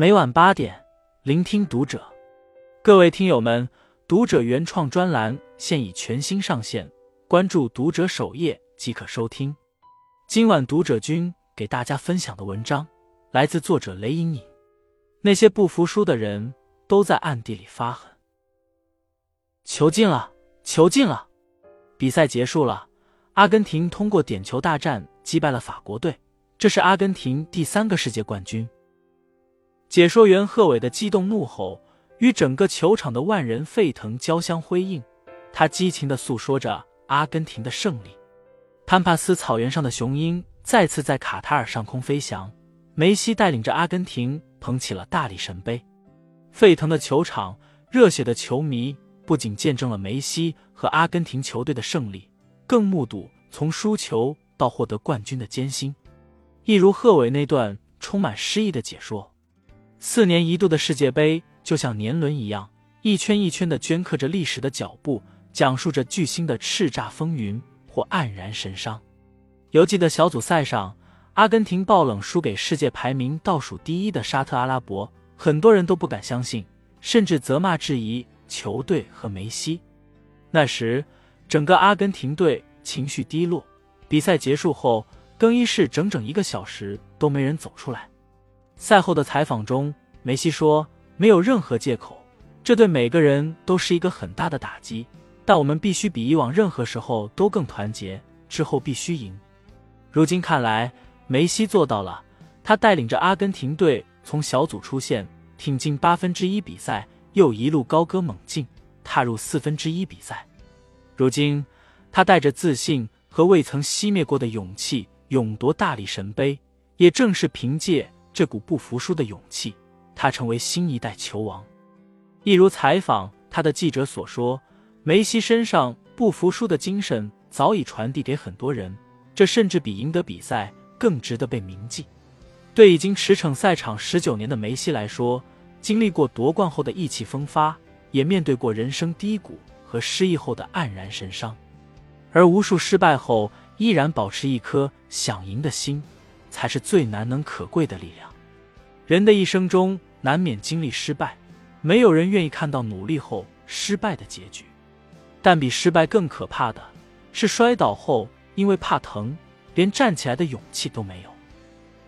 每晚八点，聆听读者。各位听友们，读者原创专栏现已全新上线，关注读者首页即可收听。今晚读者君给大家分享的文章来自作者雷隐隐。那些不服输的人都在暗地里发狠。球进了，球进了！比赛结束了，阿根廷通过点球大战击败了法国队，这是阿根廷第三个世界冠军。解说员贺伟的激动怒吼与整个球场的万人沸腾交相辉映，他激情的诉说着阿根廷的胜利。潘帕斯草原上的雄鹰再次在卡塔尔上空飞翔，梅西带领着阿根廷捧起了大力神杯。沸腾的球场，热血的球迷不仅见证了梅西和阿根廷球队的胜利，更目睹从输球到获得冠军的艰辛。一如贺伟那段充满诗意的解说。四年一度的世界杯就像年轮一样，一圈一圈的镌刻着历史的脚步，讲述着巨星的叱咤风云或黯然神伤。犹记得小组赛上，阿根廷爆冷输给世界排名倒数第一的沙特阿拉伯，很多人都不敢相信，甚至责骂质疑球队和梅西。那时，整个阿根廷队情绪低落。比赛结束后，更衣室整整一个小时都没人走出来。赛后的采访中，梅西说：“没有任何借口，这对每个人都是一个很大的打击。但我们必须比以往任何时候都更团结，之后必须赢。”如今看来，梅西做到了。他带领着阿根廷队从小组出线，挺进八分之一比赛，又一路高歌猛进，踏入四分之一比赛。如今，他带着自信和未曾熄灭过的勇气，勇夺大力神杯。也正是凭借。这股不服输的勇气，他成为新一代球王。一如采访他的记者所说，梅西身上不服输的精神早已传递给很多人，这甚至比赢得比赛更值得被铭记。对已经驰骋赛场十九年的梅西来说，经历过夺冠后的意气风发，也面对过人生低谷和失意后的黯然神伤，而无数失败后依然保持一颗想赢的心。才是最难能可贵的力量。人的一生中难免经历失败，没有人愿意看到努力后失败的结局。但比失败更可怕的是摔倒后因为怕疼，连站起来的勇气都没有。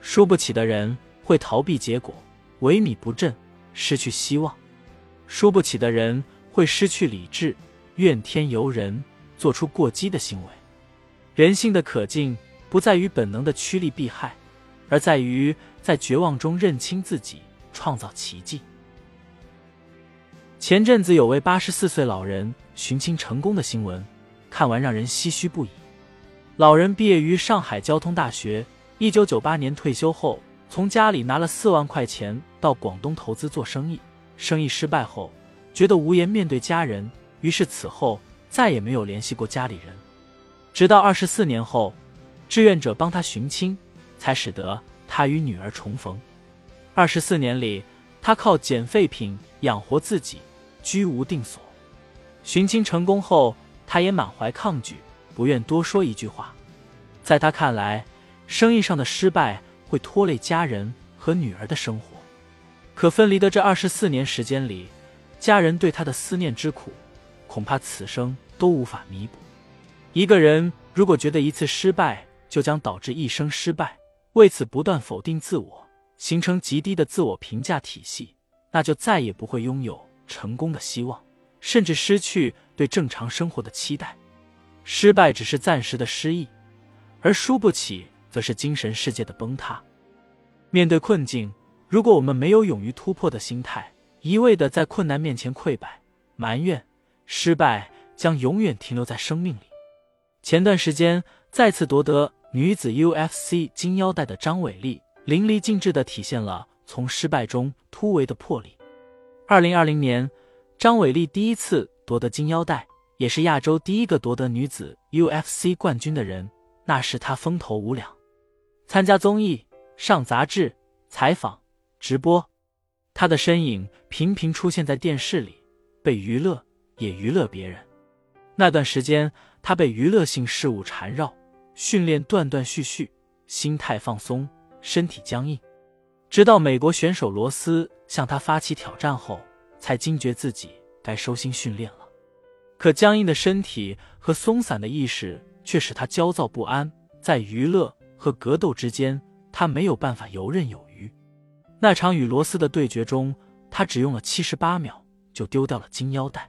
输不起的人会逃避结果，萎靡不振，失去希望；输不起的人会失去理智，怨天尤人，做出过激的行为。人性的可敬。不在于本能的趋利避害，而在于在绝望中认清自己，创造奇迹。前阵子有位八十四岁老人寻亲成功的新闻，看完让人唏嘘不已。老人毕业于上海交通大学，一九九八年退休后，从家里拿了四万块钱到广东投资做生意，生意失败后，觉得无颜面对家人，于是此后再也没有联系过家里人，直到二十四年后。志愿者帮他寻亲，才使得他与女儿重逢。二十四年里，他靠捡废品养活自己，居无定所。寻亲成功后，他也满怀抗拒，不愿多说一句话。在他看来，生意上的失败会拖累家人和女儿的生活。可分离的这二十四年时间里，家人对他的思念之苦，恐怕此生都无法弥补。一个人如果觉得一次失败，就将导致一生失败，为此不断否定自我，形成极低的自我评价体系，那就再也不会拥有成功的希望，甚至失去对正常生活的期待。失败只是暂时的失意，而输不起则是精神世界的崩塌。面对困境，如果我们没有勇于突破的心态，一味的在困难面前溃败、埋怨、失败，将永远停留在生命里。前段时间再次夺得。女子 UFC 金腰带的张伟丽淋漓尽致地体现了从失败中突围的魄力。二零二零年，张伟丽第一次夺得金腰带，也是亚洲第一个夺得女子 UFC 冠军的人。那时她风头无两，参加综艺、上杂志、采访、直播，她的身影频频出现在电视里，被娱乐也娱乐别人。那段时间，她被娱乐性事物缠绕。训练断断续续，心态放松，身体僵硬。直到美国选手罗斯向他发起挑战后，才惊觉自己该收心训练了。可僵硬的身体和松散的意识却使他焦躁不安，在娱乐和格斗之间，他没有办法游刃有余。那场与罗斯的对决中，他只用了七十八秒就丢掉了金腰带。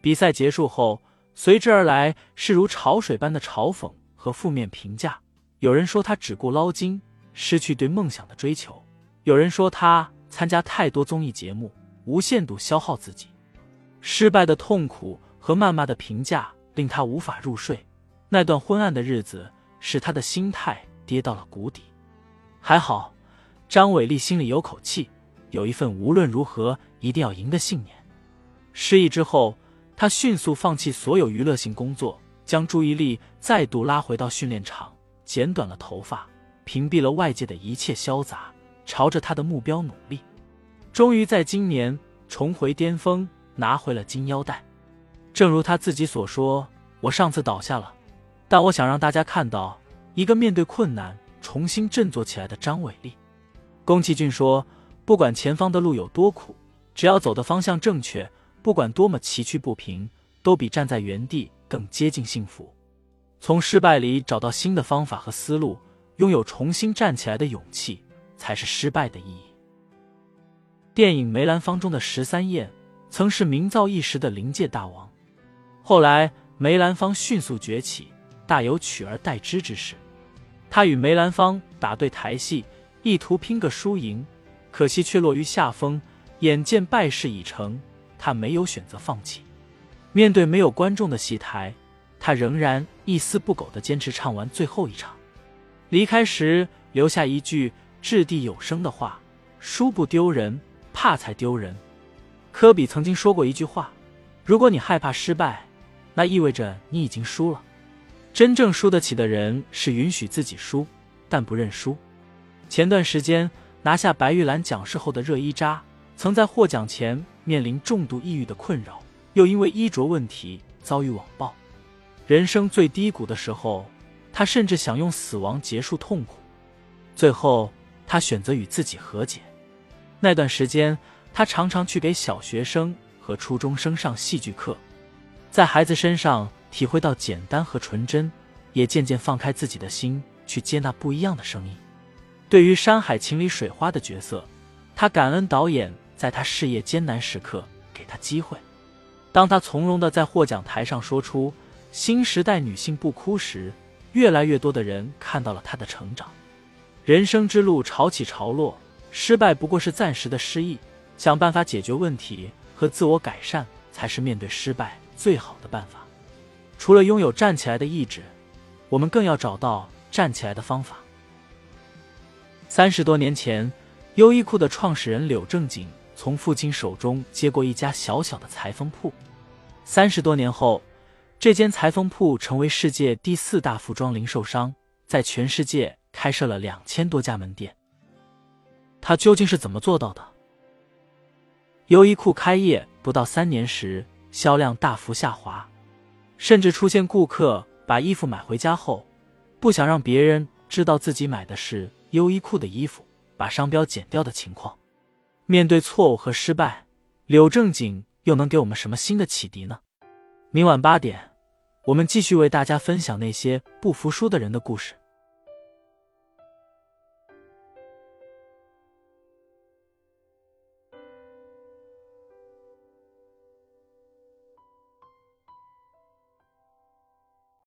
比赛结束后，随之而来是如潮水般的嘲讽和负面评价。有人说他只顾捞金，失去对梦想的追求；有人说他参加太多综艺节目，无限度消耗自己。失败的痛苦和谩骂的评价令他无法入睡。那段昏暗的日子使他的心态跌到了谷底。还好，张伟丽心里有口气，有一份无论如何一定要赢的信念。失意之后。他迅速放弃所有娱乐性工作，将注意力再度拉回到训练场，剪短了头发，屏蔽了外界的一切嘈杂，朝着他的目标努力。终于在今年重回巅峰，拿回了金腰带。正如他自己所说：“我上次倒下了，但我想让大家看到一个面对困难重新振作起来的张伟丽。”宫崎骏说：“不管前方的路有多苦，只要走的方向正确。”不管多么崎岖不平，都比站在原地更接近幸福。从失败里找到新的方法和思路，拥有重新站起来的勇气，才是失败的意义。电影《梅兰芳》中的十三燕曾是名噪一时的临界大王，后来梅兰芳迅速崛起，大有取而代之之势。他与梅兰芳打对台戏，意图拼个输赢，可惜却落于下风。眼见败事已成。他没有选择放弃，面对没有观众的戏台，他仍然一丝不苟地坚持唱完最后一场。离开时留下一句掷地有声的话：“输不丢人，怕才丢人。”科比曾经说过一句话：“如果你害怕失败，那意味着你已经输了。真正输得起的人是允许自己输，但不认输。”前段时间拿下白玉兰奖式后的热依扎，曾在获奖前。面临重度抑郁的困扰，又因为衣着问题遭遇网暴，人生最低谷的时候，他甚至想用死亡结束痛苦。最后，他选择与自己和解。那段时间，他常常去给小学生和初中生上戏剧课，在孩子身上体会到简单和纯真，也渐渐放开自己的心，去接纳不一样的声音。对于《山海情》里水花的角色，他感恩导演。在他事业艰难时刻，给他机会。当他从容的在获奖台上说出“新时代女性不哭”时，越来越多的人看到了他的成长。人生之路潮起潮落，失败不过是暂时的失意，想办法解决问题和自我改善，才是面对失败最好的办法。除了拥有站起来的意志，我们更要找到站起来的方法。三十多年前，优衣库的创始人柳正景。从父亲手中接过一家小小的裁缝铺，三十多年后，这间裁缝铺成为世界第四大服装零售商，在全世界开设了两千多家门店。他究竟是怎么做到的？优衣库开业不到三年时，销量大幅下滑，甚至出现顾客把衣服买回家后，不想让别人知道自己买的是优衣库的衣服，把商标剪掉的情况。面对错误和失败，柳正景又能给我们什么新的启迪呢？明晚八点，我们继续为大家分享那些不服输的人的故事。